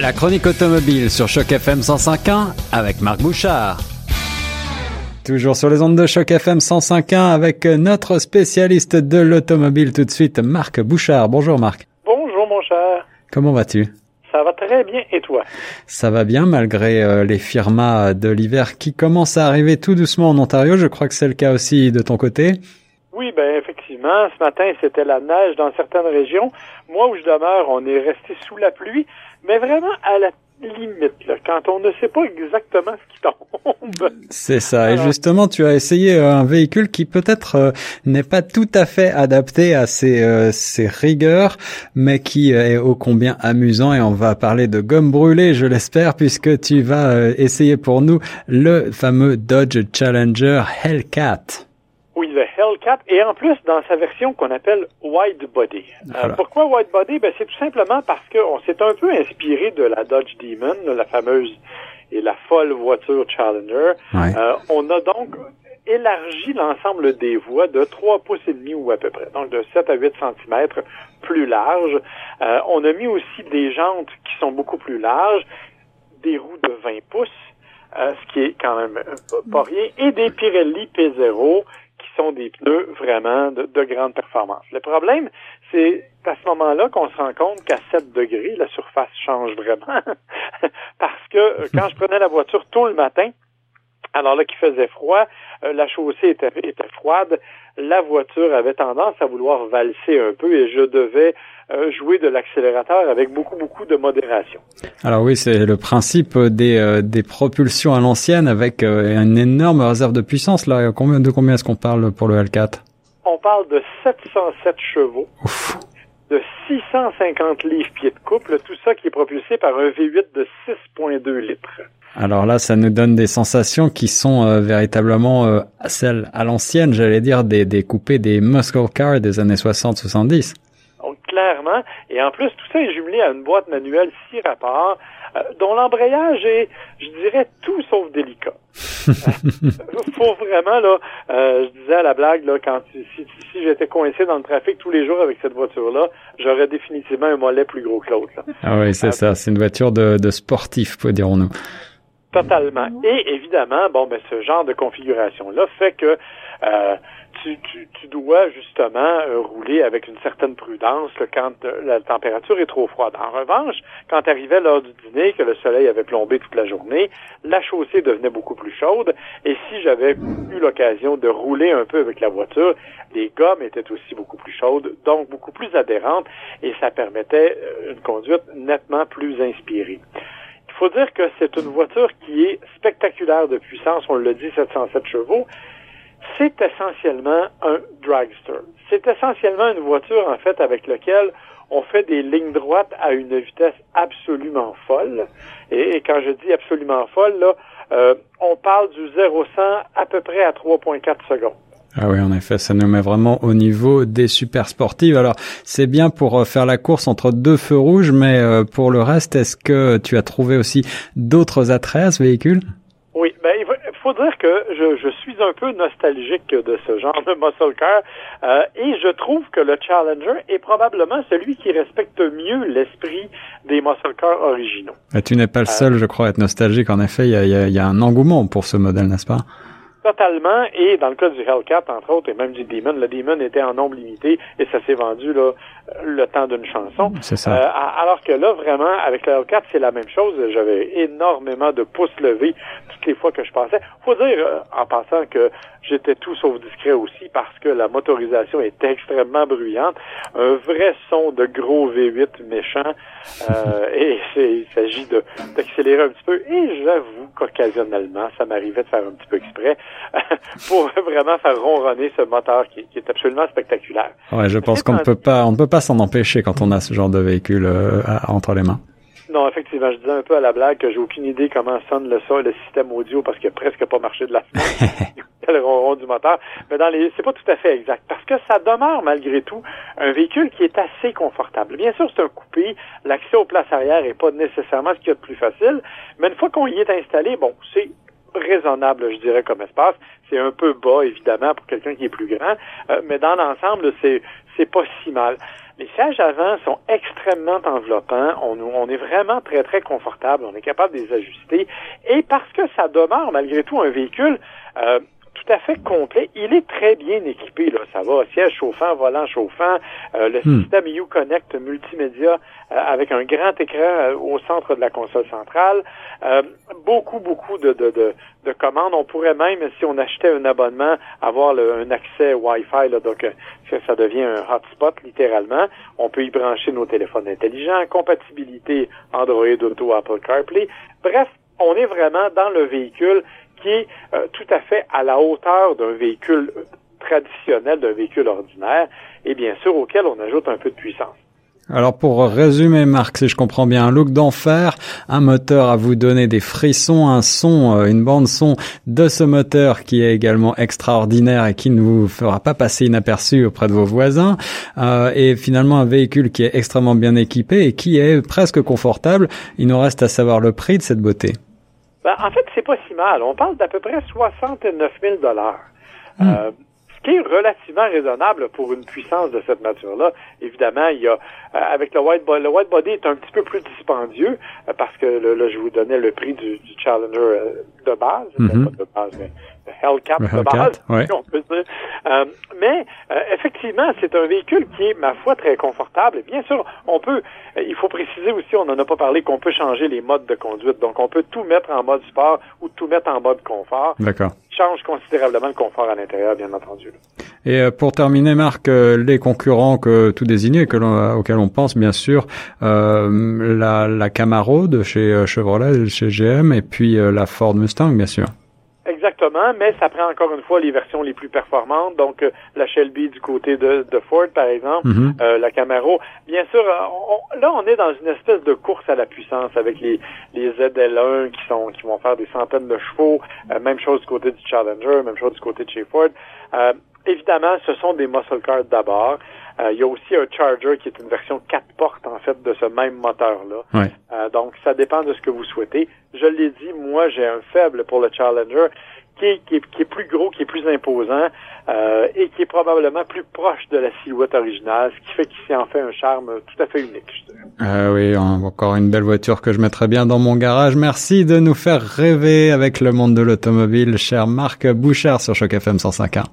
La chronique automobile sur Choc FM 105.1 avec Marc Bouchard. Toujours sur les ondes de Choc FM 105.1 avec notre spécialiste de l'automobile tout de suite, Marc Bouchard. Bonjour Marc. Bonjour mon cher. Comment vas-tu? Ça va très bien et toi? Ça va bien malgré euh, les firmas de l'hiver qui commencent à arriver tout doucement en Ontario. Je crois que c'est le cas aussi de ton côté. Oui, ben effectivement, ce matin c'était la neige dans certaines régions. Moi où je demeure, on est resté sous la pluie, mais vraiment à la limite, là, quand on ne sait pas exactement ce qui tombe. C'est ça. Et justement, tu as essayé euh, un véhicule qui peut-être euh, n'est pas tout à fait adapté à ces, euh, ces rigueurs, mais qui est ô combien amusant. Et on va parler de gomme brûlée, je l'espère, puisque tu vas essayer pour nous le fameux Dodge Challenger Hellcat. Oui, le Hellcat, et en plus dans sa version qu'on appelle wide body. Euh, pourquoi wide body? Ben c'est tout simplement parce qu'on s'est un peu inspiré de la Dodge Demon, la fameuse et la folle voiture Challenger. Euh, on a donc élargi l'ensemble des voies de 3 pouces et demi ou à peu près, donc de 7 à 8 cm plus large. Euh, on a mis aussi des jantes qui sont beaucoup plus larges, des roues de 20 pouces, ce qui est quand même pas rien, et des Pirelli P0 des pneus vraiment de, grande performance. Le problème, c'est à ce moment-là qu'on se rend compte qu'à 7 degrés, la surface change vraiment. Parce que euh, quand je prenais la voiture tôt le matin, alors là qu'il faisait froid, euh, la chaussée était, était froide, la voiture avait tendance à vouloir valser un peu et je devais euh, jouer de l'accélérateur avec beaucoup, beaucoup de modération. Alors oui, c'est le principe des, euh, des propulsions à l'ancienne avec euh, une énorme réserve de puissance. Là, combien, de combien est-ce qu'on parle pour le L4 On parle de 707 chevaux. De 650 livres-pieds de couple, tout ça qui est propulsé par un V8 de 6,2 litres. Alors là, ça nous donne des sensations qui sont véritablement celles à l'ancienne, j'allais dire, des, des coupés des muscle cars des années 60-70 clairement. Et en plus, tout ça est jumelé à une boîte manuelle six rapports, euh, dont l'embrayage est, je dirais, tout sauf délicat. Faut vraiment, là, euh, je disais à la blague, là, quand si, si j'étais coincé dans le trafic tous les jours avec cette voiture-là, j'aurais définitivement un mollet plus gros que l'autre. Ah oui, c'est euh, ça. C'est une voiture de, de sportif, dirons-nous. Totalement. Et évidemment, bon, ben, ce genre de configuration-là fait que euh, tu, tu, tu, dois justement euh, rouler avec une certaine prudence quand euh, la température est trop froide. En revanche, quand tu arrivais l'heure du dîner, que le soleil avait plombé toute la journée, la chaussée devenait beaucoup plus chaude. Et si j'avais eu l'occasion de rouler un peu avec la voiture, les gommes étaient aussi beaucoup plus chaudes, donc beaucoup plus adhérentes, et ça permettait une conduite nettement plus inspirée. Faut dire que c'est une voiture qui est spectaculaire de puissance, on le dit, 707 chevaux, c'est essentiellement un dragster. C'est essentiellement une voiture, en fait, avec laquelle on fait des lignes droites à une vitesse absolument folle. Et, quand je dis absolument folle, là, euh, on parle du 0-100 à peu près à 3,4 secondes. Ah oui, en effet, ça nous met vraiment au niveau des super sportives. Alors, c'est bien pour euh, faire la course entre deux feux rouges, mais euh, pour le reste, est-ce que tu as trouvé aussi d'autres attraits à ce véhicule? Oui, ben, il faut dire que je, je, suis un peu nostalgique de ce genre de muscle car euh, et je trouve que le Challenger est probablement celui qui respecte mieux l'esprit des muscle cars originaux. Et tu n'es pas le seul, je crois, à être nostalgique. En effet, il y a, y, y a, un engouement pour ce modèle, n'est-ce pas? Totalement. Et dans le cas du Hellcat, entre autres, et même du Demon, le Demon était en nombre limité et ça s'est vendu là le temps d'une chanson. C'est ça. Euh, alors que là, vraiment, avec le Hellcat, c'est la même chose. J'avais énormément de pouces levés toutes les fois que je passais. Faut dire, euh, en passant, que j'étais tout sauf discret aussi parce que la motorisation est extrêmement bruyante. Un vrai son de gros V8 méchant. Euh, et il s'agit d'accélérer un petit peu. Et j'avoue qu'occasionnellement, ça m'arrivait de faire un petit peu exprès pour vraiment faire ronronner ce moteur qui, qui est absolument spectaculaire. Ouais, je pense qu'on ne peut pas, on ne peut pas s'en empêcher quand on a ce genre de véhicule euh, entre les mains. Non, effectivement, je disais un peu à la blague que j'ai aucune idée comment sonne le son, le système audio parce qu'il a presque pas marché de la semaine. le ronron du moteur. Mais dans les, c'est pas tout à fait exact parce que ça demeure malgré tout un véhicule qui est assez confortable. Bien sûr, c'est un coupé. L'accès aux places arrière est pas nécessairement ce qu'il y a de plus facile. Mais une fois qu'on y est installé, bon, c'est raisonnable, je dirais, comme espace. C'est un peu bas, évidemment, pour quelqu'un qui est plus grand, euh, mais dans l'ensemble, c'est c'est pas si mal. Les sièges avant sont extrêmement enveloppants. On, est vraiment très, très confortable. On est capable de les ajuster. Et parce que ça demeure, malgré tout, un véhicule euh, tout à fait complet. Il est très bien équipé. Là. Ça va, siège chauffant, volant chauffant, euh, le hmm. système Uconnect multimédia euh, avec un grand écran euh, au centre de la console centrale. beaucoup, beaucoup de, de, de, de, commandes. On pourrait même, si on achetait un abonnement, avoir un accès Wi-Fi. Là, donc, ça devient un hotspot littéralement. On peut y brancher nos téléphones intelligents, compatibilité Android Auto, Apple CarPlay. Bref, on est vraiment dans le véhicule qui est euh, tout à fait à la hauteur d'un véhicule traditionnel, d'un véhicule ordinaire, et bien sûr auquel on ajoute un peu de puissance. Alors pour résumer Marc, si je comprends bien, un look d'enfer, un moteur à vous donner des frissons, un son, euh, une bande son de ce moteur qui est également extraordinaire et qui ne vous fera pas passer inaperçu auprès de vos voisins, euh, et finalement un véhicule qui est extrêmement bien équipé et qui est presque confortable. Il nous reste à savoir le prix de cette beauté. Ben, en fait, c'est pas si mal. On parle d'à peu près 69 000 dollars. Hmm. Euh, ce qui est relativement raisonnable pour une puissance de cette nature-là. Évidemment, il y a euh, avec le white body, le white body est un petit peu plus dispendieux euh, parce que là, je vous donnais le prix du, Challenger de base, mm-hmm. pas de base, mais Hellcat de base, on peut dire. Euh, mais euh, effectivement, c'est un véhicule qui est, ma foi, très confortable. Bien sûr, on peut, euh, il faut préciser aussi, on n'en a pas parlé, qu'on peut changer les modes de conduite. Donc, on peut tout mettre en mode sport ou tout mettre en mode confort. D'accord. Change considérablement le confort à l'intérieur, bien entendu. Et pour terminer, Marc, les concurrents que tout désigné, que auxquels on pense, bien sûr, la, la Camaro de chez Chevrolet, chez GM, et puis la Ford Mustang, bien sûr. Exactement, mais ça prend encore une fois les versions les plus performantes. Donc euh, la Shelby du côté de, de Ford, par exemple, mhm. euh, la Camaro. Bien sûr, euh, là on est dans une espèce de course à la puissance avec les, les ZL1 qui sont qui vont faire des centaines de chevaux. même chose du côté du Challenger, même chose du côté de chez Ford. évidemment, ce sont des muscle cars d'abord. Euh, il y a aussi un Charger qui est une version 4 portes en fait de ce même moteur-là. Euh, donc ça dépend de ce que vous souhaitez. Je l'ai dit, moi j'ai un faible pour le Challenger qui est, qui est, plus gros, qui est plus imposant euh, et qui est probablement plus proche de la silhouette originale, ce qui fait qu'il en fait un charme tout à fait unique. Euh, oui, encore une belle voiture que je mettrais bien dans mon garage. Merci de nous faire rêver avec le monde de l'automobile, cher Marc Bouchard sur Choc FM 105.1.